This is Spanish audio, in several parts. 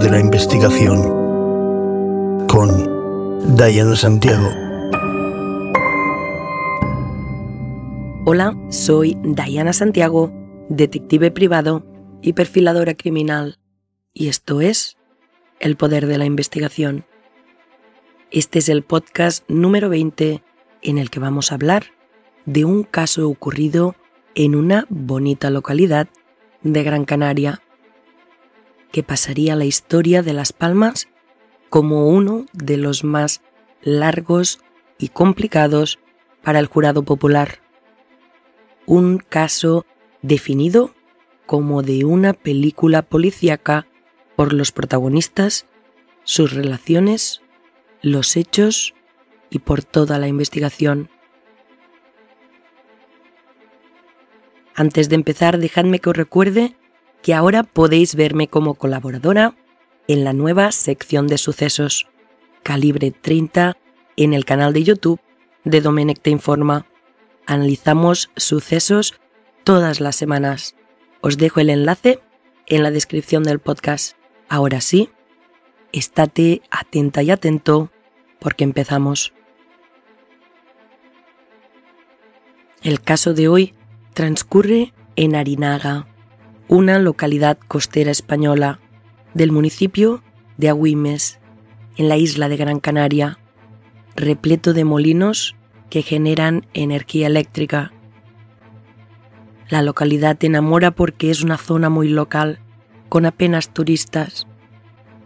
De la Investigación con Diana Santiago. Hola, soy Diana Santiago, detective privado y perfiladora criminal, y esto es El Poder de la Investigación. Este es el podcast número 20 en el que vamos a hablar de un caso ocurrido en una bonita localidad de Gran Canaria, que pasaría la historia de Las Palmas como uno de los más largos y complicados para el jurado popular. Un caso definido como de una película policíaca por los protagonistas, sus relaciones, los hechos y por toda la investigación. Antes de empezar, dejadme que os recuerde que ahora podéis verme como colaboradora en la nueva sección de sucesos, calibre 30, en el canal de YouTube de Domenech Te Informa. Analizamos sucesos todas las semanas. Os dejo el enlace en la descripción del podcast. Ahora sí, estate atenta y atento porque empezamos. El caso de hoy transcurre en Arinaga, una localidad costera española del municipio de Agüimes, en la isla de Gran Canaria, repleto de molinos que generan energía eléctrica. La localidad enamora porque es una zona muy local, con apenas turistas.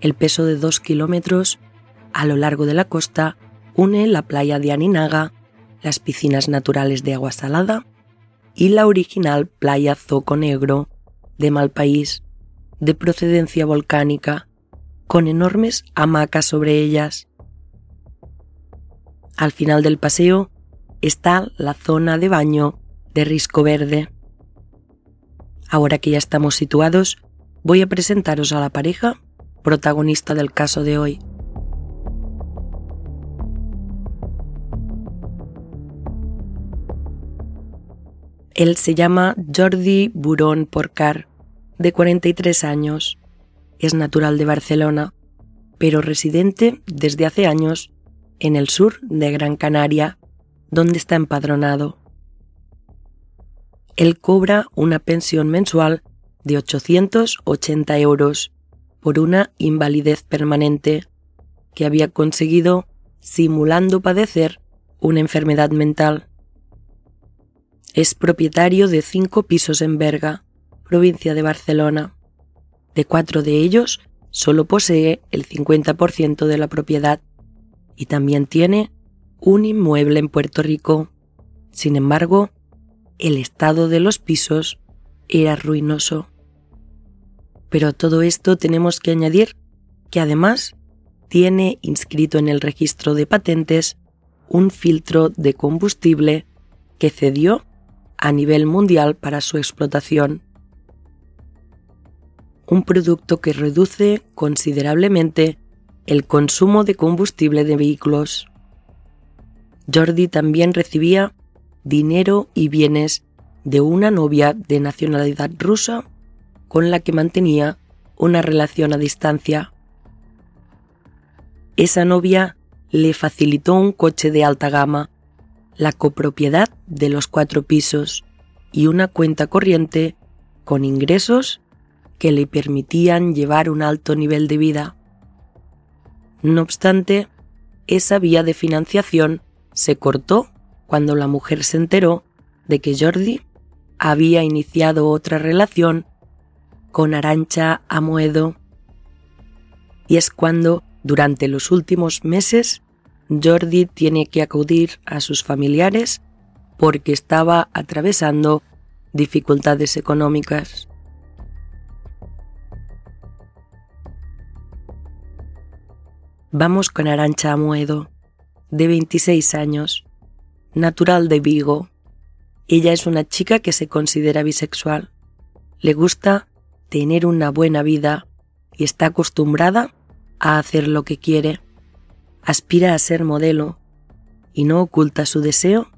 El peso de dos kilómetros a lo largo de la costa une la playa de Aninaga, las piscinas naturales de agua salada y la original playa Zoco Negro de Malpaís, de procedencia volcánica, con enormes hamacas sobre ellas. Al final del paseo está la zona de baño de Risco Verde. Ahora que ya estamos situados, voy a presentaros a la pareja protagonista del caso de hoy. Él se llama Jordi Burón Porcar, de 43 años. Es natural de Barcelona, pero residente desde hace años en el sur de Gran Canaria, donde está empadronado. Él cobra una pensión mensual de 880 euros por una invalidez permanente que había conseguido simulando padecer una enfermedad mental. Es propietario de cinco pisos en Berga, provincia de Barcelona. De cuatro de ellos, solo posee el 50% de la propiedad y también tiene un inmueble en Puerto Rico. Sin embargo, el estado de los pisos era ruinoso. Pero a todo esto tenemos que añadir que además tiene inscrito en el registro de patentes un filtro de combustible que cedió a nivel mundial para su explotación. Un producto que reduce considerablemente el consumo de combustible de vehículos. Jordi también recibía dinero y bienes de una novia de nacionalidad rusa con la que mantenía una relación a distancia. Esa novia le facilitó un coche de alta gama la copropiedad de los cuatro pisos y una cuenta corriente con ingresos que le permitían llevar un alto nivel de vida. No obstante, esa vía de financiación se cortó cuando la mujer se enteró de que Jordi había iniciado otra relación con Arancha Amoedo. Y es cuando, durante los últimos meses, Jordi tiene que acudir a sus familiares porque estaba atravesando dificultades económicas. Vamos con Arancha Amuedo, de 26 años, natural de Vigo. Ella es una chica que se considera bisexual. Le gusta tener una buena vida y está acostumbrada a hacer lo que quiere aspira a ser modelo y no oculta su deseo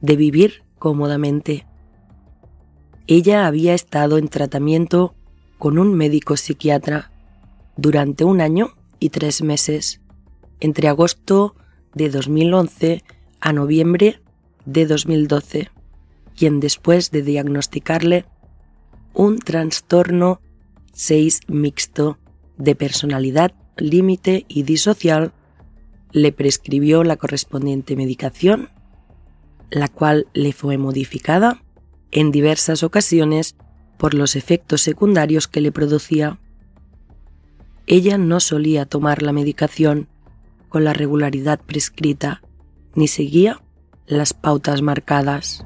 de vivir cómodamente. Ella había estado en tratamiento con un médico psiquiatra durante un año y tres meses, entre agosto de 2011 a noviembre de 2012, quien después de diagnosticarle un trastorno 6 mixto de personalidad límite y disocial, le prescribió la correspondiente medicación, la cual le fue modificada en diversas ocasiones por los efectos secundarios que le producía. Ella no solía tomar la medicación con la regularidad prescrita, ni seguía las pautas marcadas.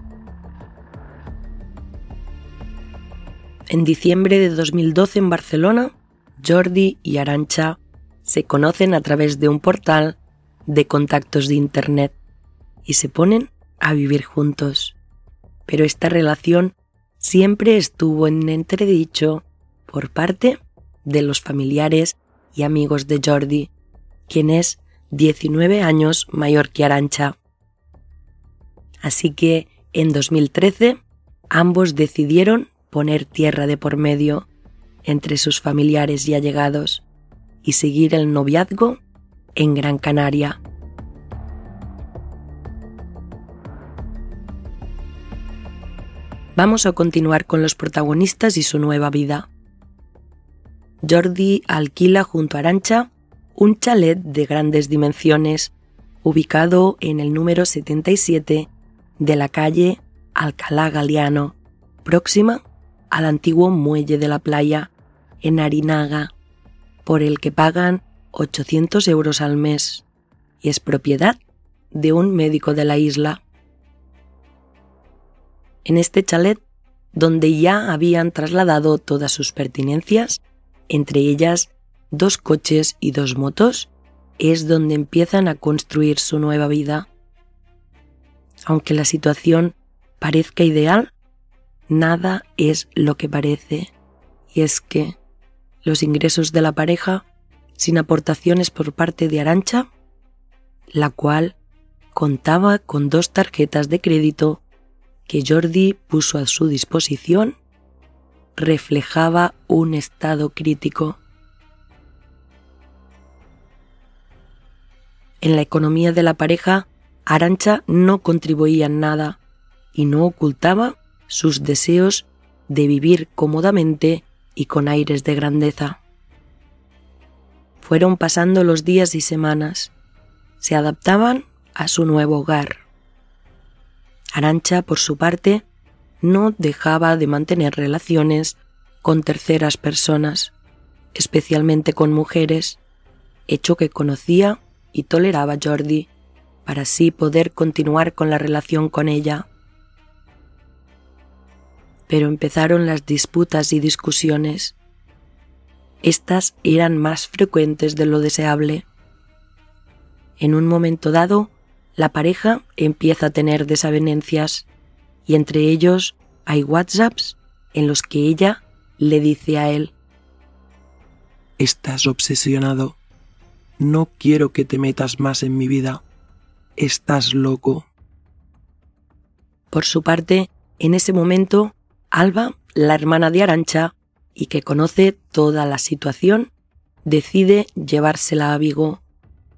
En diciembre de 2012 en Barcelona, Jordi y Arancha se conocen a través de un portal de contactos de Internet y se ponen a vivir juntos. Pero esta relación siempre estuvo en entredicho por parte de los familiares y amigos de Jordi, quien es 19 años mayor que Arancha. Así que en 2013 ambos decidieron poner tierra de por medio entre sus familiares y allegados y seguir el noviazgo en Gran Canaria. Vamos a continuar con los protagonistas y su nueva vida. Jordi alquila junto a Arancha un chalet de grandes dimensiones ubicado en el número 77 de la calle Alcalá Galeano, próxima al antiguo muelle de la playa en Arinaga, por el que pagan 800 euros al mes y es propiedad de un médico de la isla. En este chalet, donde ya habían trasladado todas sus pertinencias, entre ellas dos coches y dos motos, es donde empiezan a construir su nueva vida. Aunque la situación parezca ideal, nada es lo que parece, y es que los ingresos de la pareja sin aportaciones por parte de Arancha, la cual contaba con dos tarjetas de crédito que Jordi puso a su disposición, reflejaba un estado crítico. En la economía de la pareja, Arancha no contribuía en nada y no ocultaba sus deseos de vivir cómodamente y con aires de grandeza. Fueron pasando los días y semanas. Se adaptaban a su nuevo hogar. Arancha, por su parte, no dejaba de mantener relaciones con terceras personas, especialmente con mujeres, hecho que conocía y toleraba Jordi, para así poder continuar con la relación con ella pero empezaron las disputas y discusiones. Estas eran más frecuentes de lo deseable. En un momento dado, la pareja empieza a tener desavenencias y entre ellos hay WhatsApps en los que ella le dice a él, Estás obsesionado. No quiero que te metas más en mi vida. Estás loco. Por su parte, en ese momento, Alba, la hermana de Arancha, y que conoce toda la situación, decide llevársela a Vigo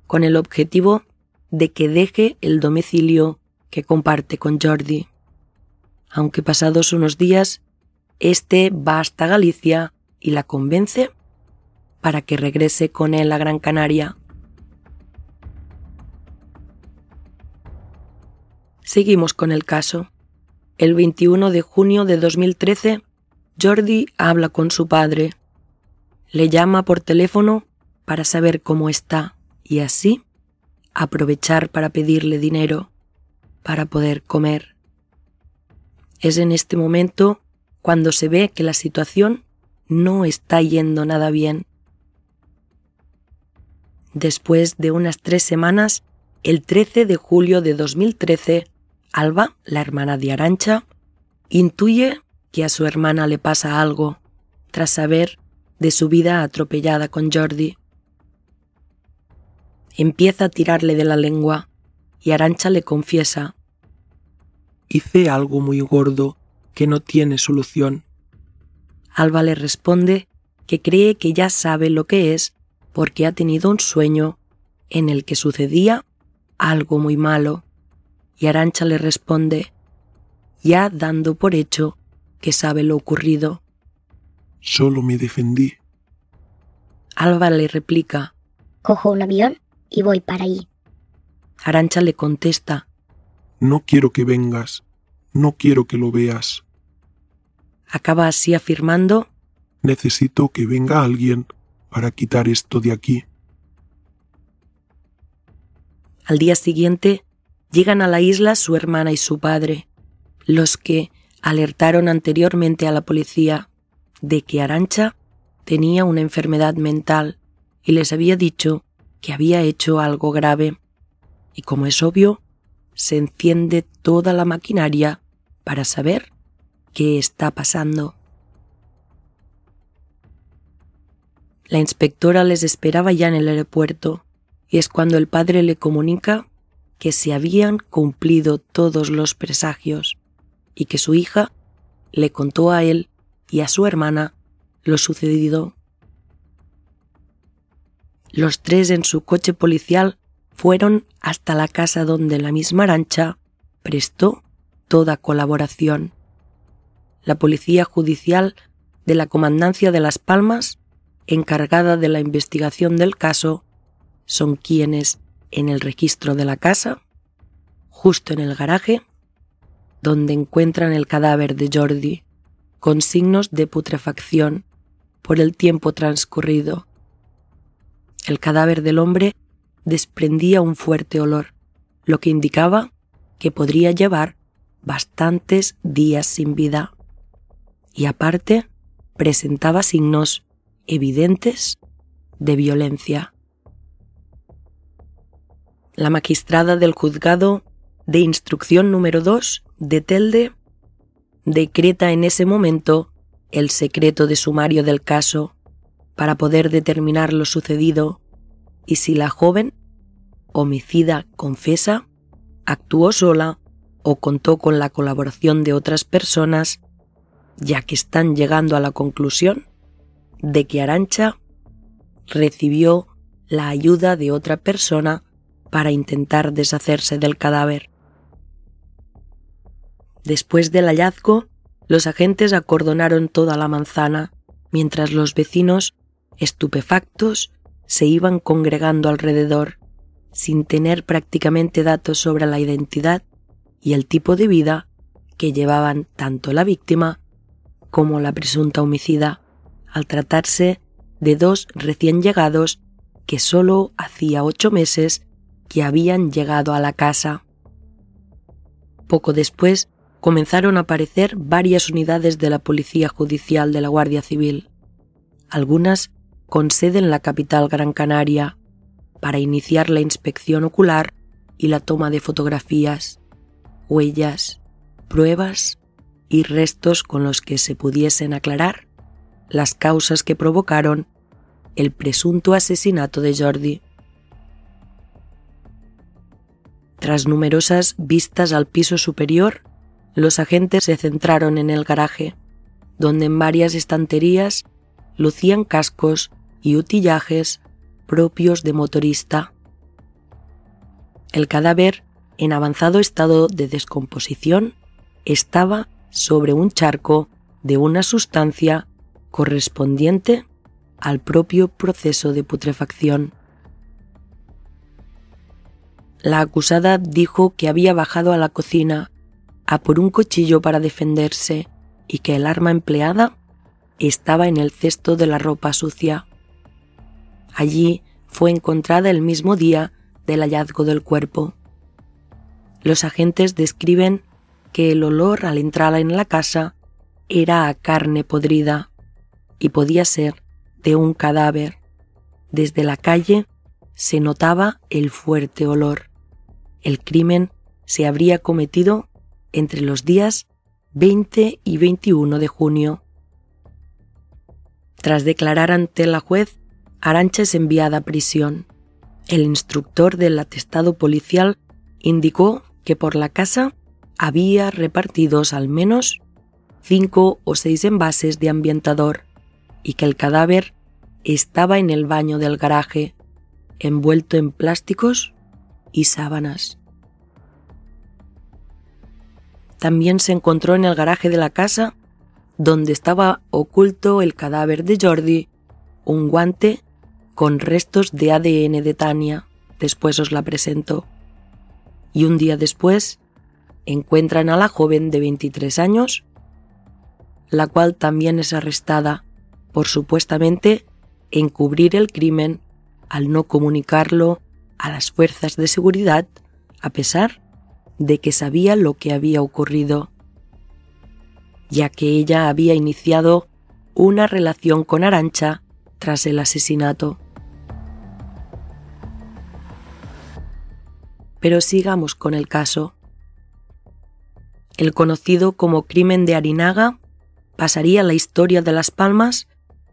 con el objetivo de que deje el domicilio que comparte con Jordi. Aunque pasados unos días, este va hasta Galicia y la convence para que regrese con él a Gran Canaria. Seguimos con el caso. El 21 de junio de 2013, Jordi habla con su padre. Le llama por teléfono para saber cómo está y así aprovechar para pedirle dinero para poder comer. Es en este momento cuando se ve que la situación no está yendo nada bien. Después de unas tres semanas, el 13 de julio de 2013, Alba, la hermana de Arancha, intuye que a su hermana le pasa algo tras saber de su vida atropellada con Jordi. Empieza a tirarle de la lengua y Arancha le confiesa. Hice algo muy gordo que no tiene solución. Alba le responde que cree que ya sabe lo que es porque ha tenido un sueño en el que sucedía algo muy malo. Y Arancha le responde, ya dando por hecho que sabe lo ocurrido. Solo me defendí. Alba le replica, Cojo un avión y voy para allí. Arancha le contesta, No quiero que vengas. No quiero que lo veas. acaba así afirmando, Necesito que venga alguien para quitar esto de aquí. al día siguiente llegan a la isla su hermana y su padre, los que alertaron anteriormente a la policía de que Arancha tenía una enfermedad mental y les había dicho que había hecho algo grave. Y como es obvio, se enciende toda la maquinaria para saber qué está pasando. La inspectora les esperaba ya en el aeropuerto y es cuando el padre le comunica que se habían cumplido todos los presagios y que su hija le contó a él y a su hermana lo sucedido. Los tres en su coche policial fueron hasta la casa donde la misma Arancha prestó toda colaboración. La policía judicial de la Comandancia de Las Palmas, encargada de la investigación del caso, son quienes, en el registro de la casa, justo en el garaje, donde encuentran el cadáver de Jordi, con signos de putrefacción por el tiempo transcurrido. El cadáver del hombre desprendía un fuerte olor, lo que indicaba que podría llevar bastantes días sin vida. Y aparte, presentaba signos evidentes de violencia. La magistrada del juzgado de instrucción número 2 de Telde decreta en ese momento el secreto de sumario del caso para poder determinar lo sucedido y si la joven, homicida confesa, actuó sola o contó con la colaboración de otras personas, ya que están llegando a la conclusión de que Arancha recibió la ayuda de otra persona para intentar deshacerse del cadáver. Después del hallazgo, los agentes acordonaron toda la manzana, mientras los vecinos, estupefactos, se iban congregando alrededor, sin tener prácticamente datos sobre la identidad y el tipo de vida que llevaban tanto la víctima como la presunta homicida, al tratarse de dos recién llegados que solo hacía ocho meses que habían llegado a la casa. Poco después comenzaron a aparecer varias unidades de la Policía Judicial de la Guardia Civil, algunas con sede en la capital Gran Canaria, para iniciar la inspección ocular y la toma de fotografías, huellas, pruebas y restos con los que se pudiesen aclarar las causas que provocaron el presunto asesinato de Jordi. Tras numerosas vistas al piso superior, los agentes se centraron en el garaje, donde en varias estanterías lucían cascos y utillajes propios de motorista. El cadáver, en avanzado estado de descomposición, estaba sobre un charco de una sustancia correspondiente al propio proceso de putrefacción. La acusada dijo que había bajado a la cocina a por un cuchillo para defenderse y que el arma empleada estaba en el cesto de la ropa sucia. Allí fue encontrada el mismo día del hallazgo del cuerpo. Los agentes describen que el olor al entrar en la casa era a carne podrida y podía ser de un cadáver. Desde la calle se notaba el fuerte olor. El crimen se habría cometido entre los días 20 y 21 de junio. Tras declarar ante la juez, Arancha es enviada a prisión. El instructor del atestado policial indicó que por la casa había repartidos al menos cinco o seis envases de ambientador y que el cadáver estaba en el baño del garaje, envuelto en plásticos y sábanas. También se encontró en el garaje de la casa, donde estaba oculto el cadáver de Jordi, un guante con restos de ADN de Tania, después os la presento. Y un día después encuentran a la joven de 23 años, la cual también es arrestada por supuestamente encubrir el crimen al no comunicarlo a las fuerzas de seguridad a pesar de que sabía lo que había ocurrido, ya que ella había iniciado una relación con Arancha tras el asesinato. Pero sigamos con el caso. El conocido como crimen de Arinaga pasaría la historia de Las Palmas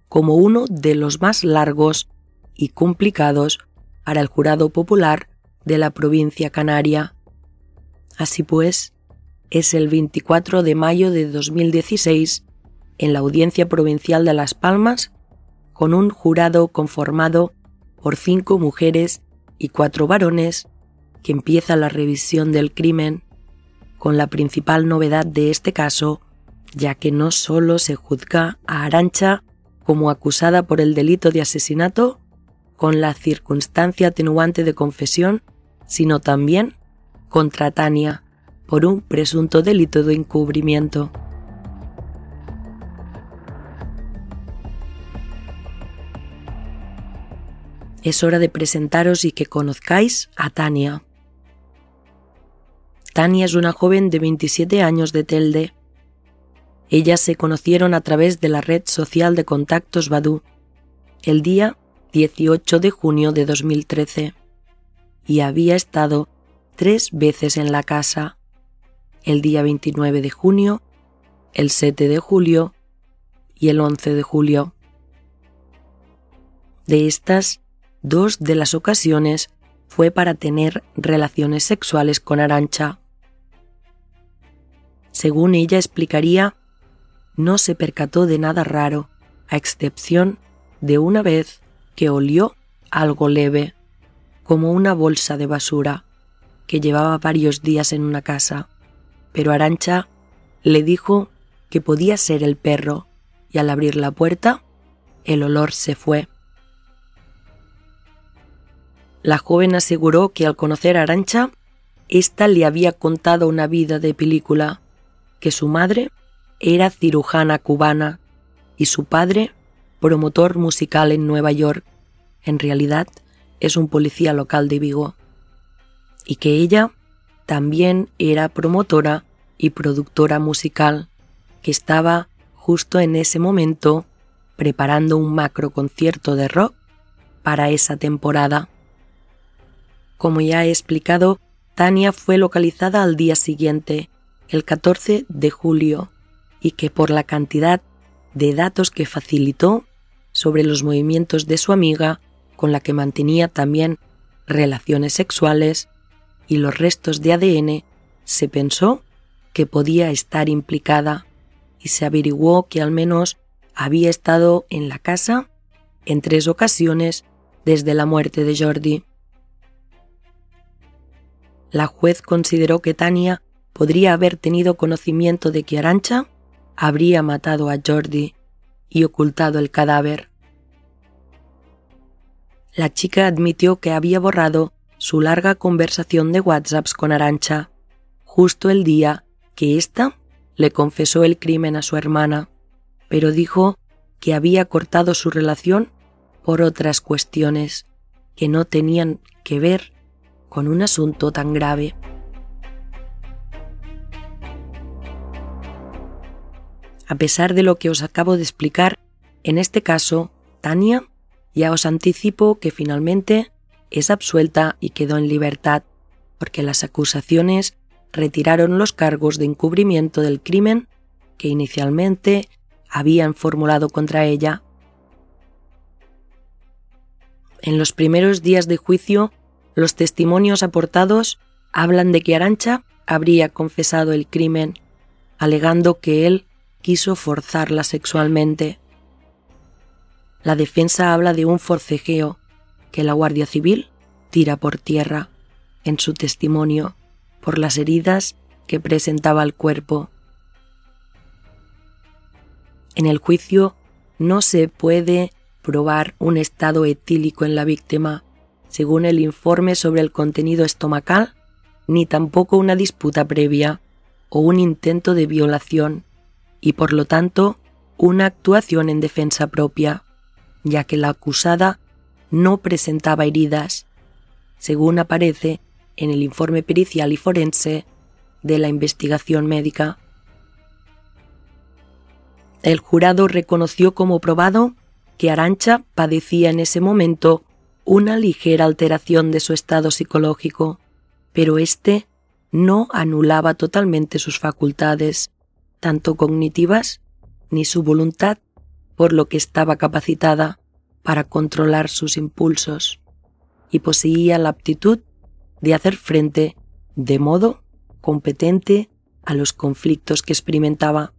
como uno de los más largos y complicados para el jurado popular de la provincia canaria. Así pues, es el 24 de mayo de 2016, en la Audiencia Provincial de Las Palmas, con un jurado conformado por cinco mujeres y cuatro varones, que empieza la revisión del crimen, con la principal novedad de este caso, ya que no solo se juzga a Arancha como acusada por el delito de asesinato, con la circunstancia atenuante de confesión, sino también contra Tania por un presunto delito de encubrimiento. Es hora de presentaros y que conozcáis a Tania. Tania es una joven de 27 años de Telde. Ellas se conocieron a través de la red social de contactos Badu el día 18 de junio de 2013 y había estado tres veces en la casa, el día 29 de junio, el 7 de julio y el 11 de julio. De estas, dos de las ocasiones fue para tener relaciones sexuales con Arancha. Según ella explicaría, no se percató de nada raro, a excepción de una vez que olió algo leve, como una bolsa de basura, que llevaba varios días en una casa, pero Arancha le dijo que podía ser el perro, y al abrir la puerta, el olor se fue. La joven aseguró que al conocer a Arancha, ésta le había contado una vida de película, que su madre era cirujana cubana y su padre promotor musical en Nueva York. En realidad es un policía local de Vigo. Y que ella también era promotora y productora musical, que estaba justo en ese momento preparando un macro concierto de rock para esa temporada. Como ya he explicado, Tania fue localizada al día siguiente, el 14 de julio, y que por la cantidad de datos que facilitó sobre los movimientos de su amiga, con la que mantenía también relaciones sexuales, y los restos de ADN, se pensó que podía estar implicada y se averiguó que al menos había estado en la casa en tres ocasiones desde la muerte de Jordi. La juez consideró que Tania podría haber tenido conocimiento de que Arancha habría matado a Jordi y ocultado el cadáver. La chica admitió que había borrado su larga conversación de WhatsApps con Arancha, justo el día que ésta le confesó el crimen a su hermana, pero dijo que había cortado su relación por otras cuestiones que no tenían que ver con un asunto tan grave. A pesar de lo que os acabo de explicar, en este caso, Tania ya os anticipo que finalmente es absuelta y quedó en libertad, porque las acusaciones retiraron los cargos de encubrimiento del crimen que inicialmente habían formulado contra ella. En los primeros días de juicio, los testimonios aportados hablan de que Arancha habría confesado el crimen, alegando que él quiso forzarla sexualmente. La defensa habla de un forcejeo que la Guardia Civil tira por tierra en su testimonio por las heridas que presentaba el cuerpo. En el juicio no se puede probar un estado etílico en la víctima, según el informe sobre el contenido estomacal, ni tampoco una disputa previa o un intento de violación, y por lo tanto una actuación en defensa propia, ya que la acusada no presentaba heridas, según aparece en el informe pericial y forense de la investigación médica. El jurado reconoció como probado que Arancha padecía en ese momento una ligera alteración de su estado psicológico, pero éste no anulaba totalmente sus facultades, tanto cognitivas ni su voluntad, por lo que estaba capacitada para controlar sus impulsos y poseía la aptitud de hacer frente de modo competente a los conflictos que experimentaba.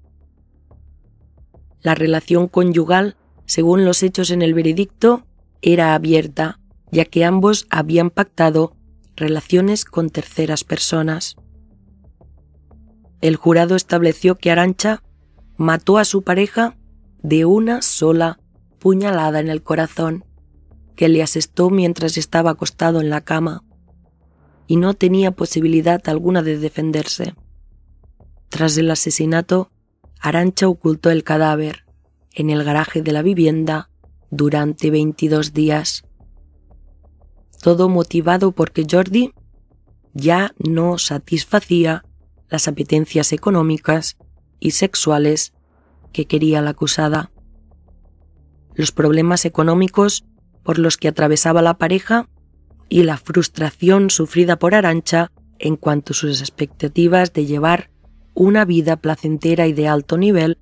La relación conyugal, según los hechos en el veredicto, era abierta, ya que ambos habían pactado relaciones con terceras personas. El jurado estableció que Arancha mató a su pareja de una sola puñalada en el corazón, que le asestó mientras estaba acostado en la cama y no tenía posibilidad alguna de defenderse. Tras el asesinato, Arancha ocultó el cadáver en el garaje de la vivienda durante 22 días. Todo motivado porque Jordi ya no satisfacía las apetencias económicas y sexuales que quería la acusada. Los problemas económicos por los que atravesaba la pareja y la frustración sufrida por Arancha en cuanto a sus expectativas de llevar una vida placentera y de alto nivel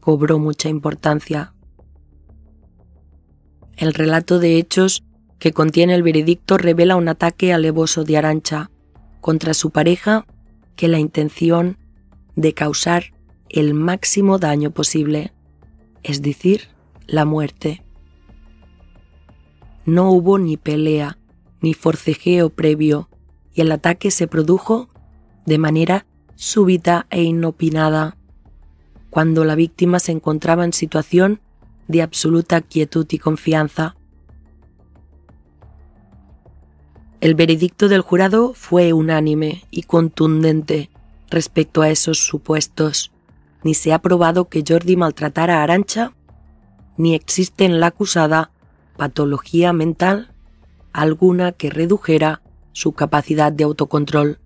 cobró mucha importancia. El relato de hechos que contiene el veredicto revela un ataque alevoso de Arancha contra su pareja que la intención de causar el máximo daño posible, es decir, la muerte. No hubo ni pelea, ni forcejeo previo, y el ataque se produjo de manera súbita e inopinada, cuando la víctima se encontraba en situación de absoluta quietud y confianza. El veredicto del jurado fue unánime y contundente respecto a esos supuestos. Ni se ha probado que Jordi maltratara a Arancha, ni existe en la acusada patología mental alguna que redujera su capacidad de autocontrol.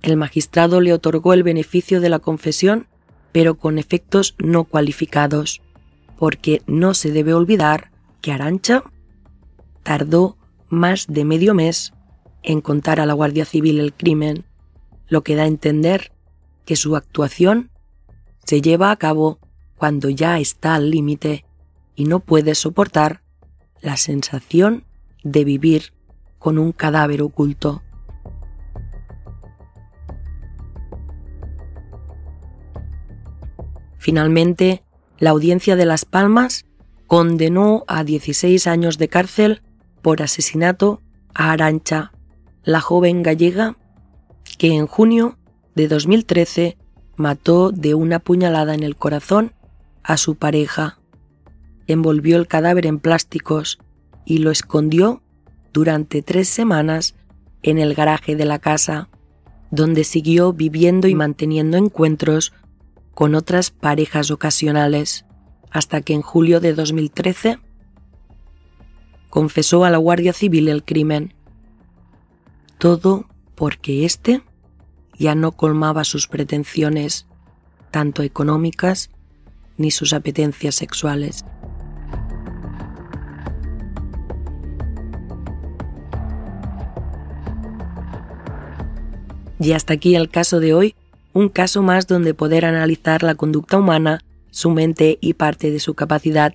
El magistrado le otorgó el beneficio de la confesión, pero con efectos no cualificados, porque no se debe olvidar que Arancha tardó más de medio mes en contar a la Guardia Civil el crimen, lo que da a entender que su actuación se lleva a cabo cuando ya está al límite y no puede soportar la sensación de vivir con un cadáver oculto. Finalmente, la audiencia de Las Palmas condenó a 16 años de cárcel por asesinato a Arancha, la joven gallega que en junio de 2013 mató de una puñalada en el corazón a su pareja envolvió el cadáver en plásticos y lo escondió durante tres semanas en el garaje de la casa, donde siguió viviendo y manteniendo encuentros con otras parejas ocasionales, hasta que en julio de 2013 confesó a la Guardia Civil el crimen. Todo porque éste ya no colmaba sus pretensiones, tanto económicas ni sus apetencias sexuales. Y hasta aquí el caso de hoy, un caso más donde poder analizar la conducta humana, su mente y parte de su capacidad.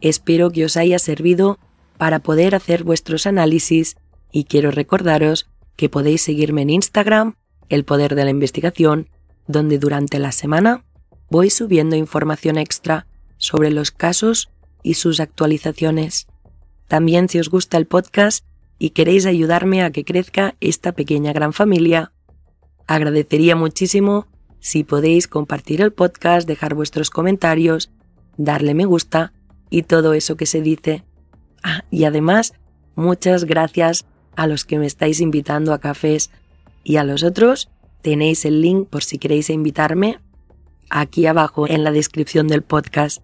Espero que os haya servido para poder hacer vuestros análisis y quiero recordaros que podéis seguirme en Instagram, El Poder de la Investigación, donde durante la semana voy subiendo información extra sobre los casos y sus actualizaciones. También si os gusta el podcast y queréis ayudarme a que crezca esta pequeña gran familia, agradecería muchísimo si podéis compartir el podcast, dejar vuestros comentarios, darle me gusta y todo eso que se dice. Ah, y además, muchas gracias a los que me estáis invitando a cafés y a los otros tenéis el link por si queréis invitarme aquí abajo en la descripción del podcast.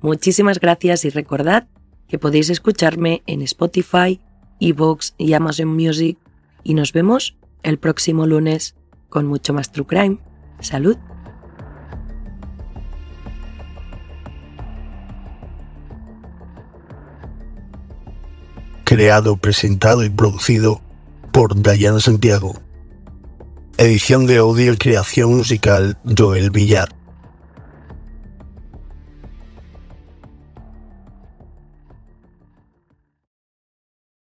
Muchísimas gracias y recordad que podéis escucharme en Spotify, Evox y Amazon Music y nos vemos el próximo lunes con mucho más True Crime. Salud. Creado, presentado y producido por Dayan Santiago. Edición de audio y creación musical Joel Villar.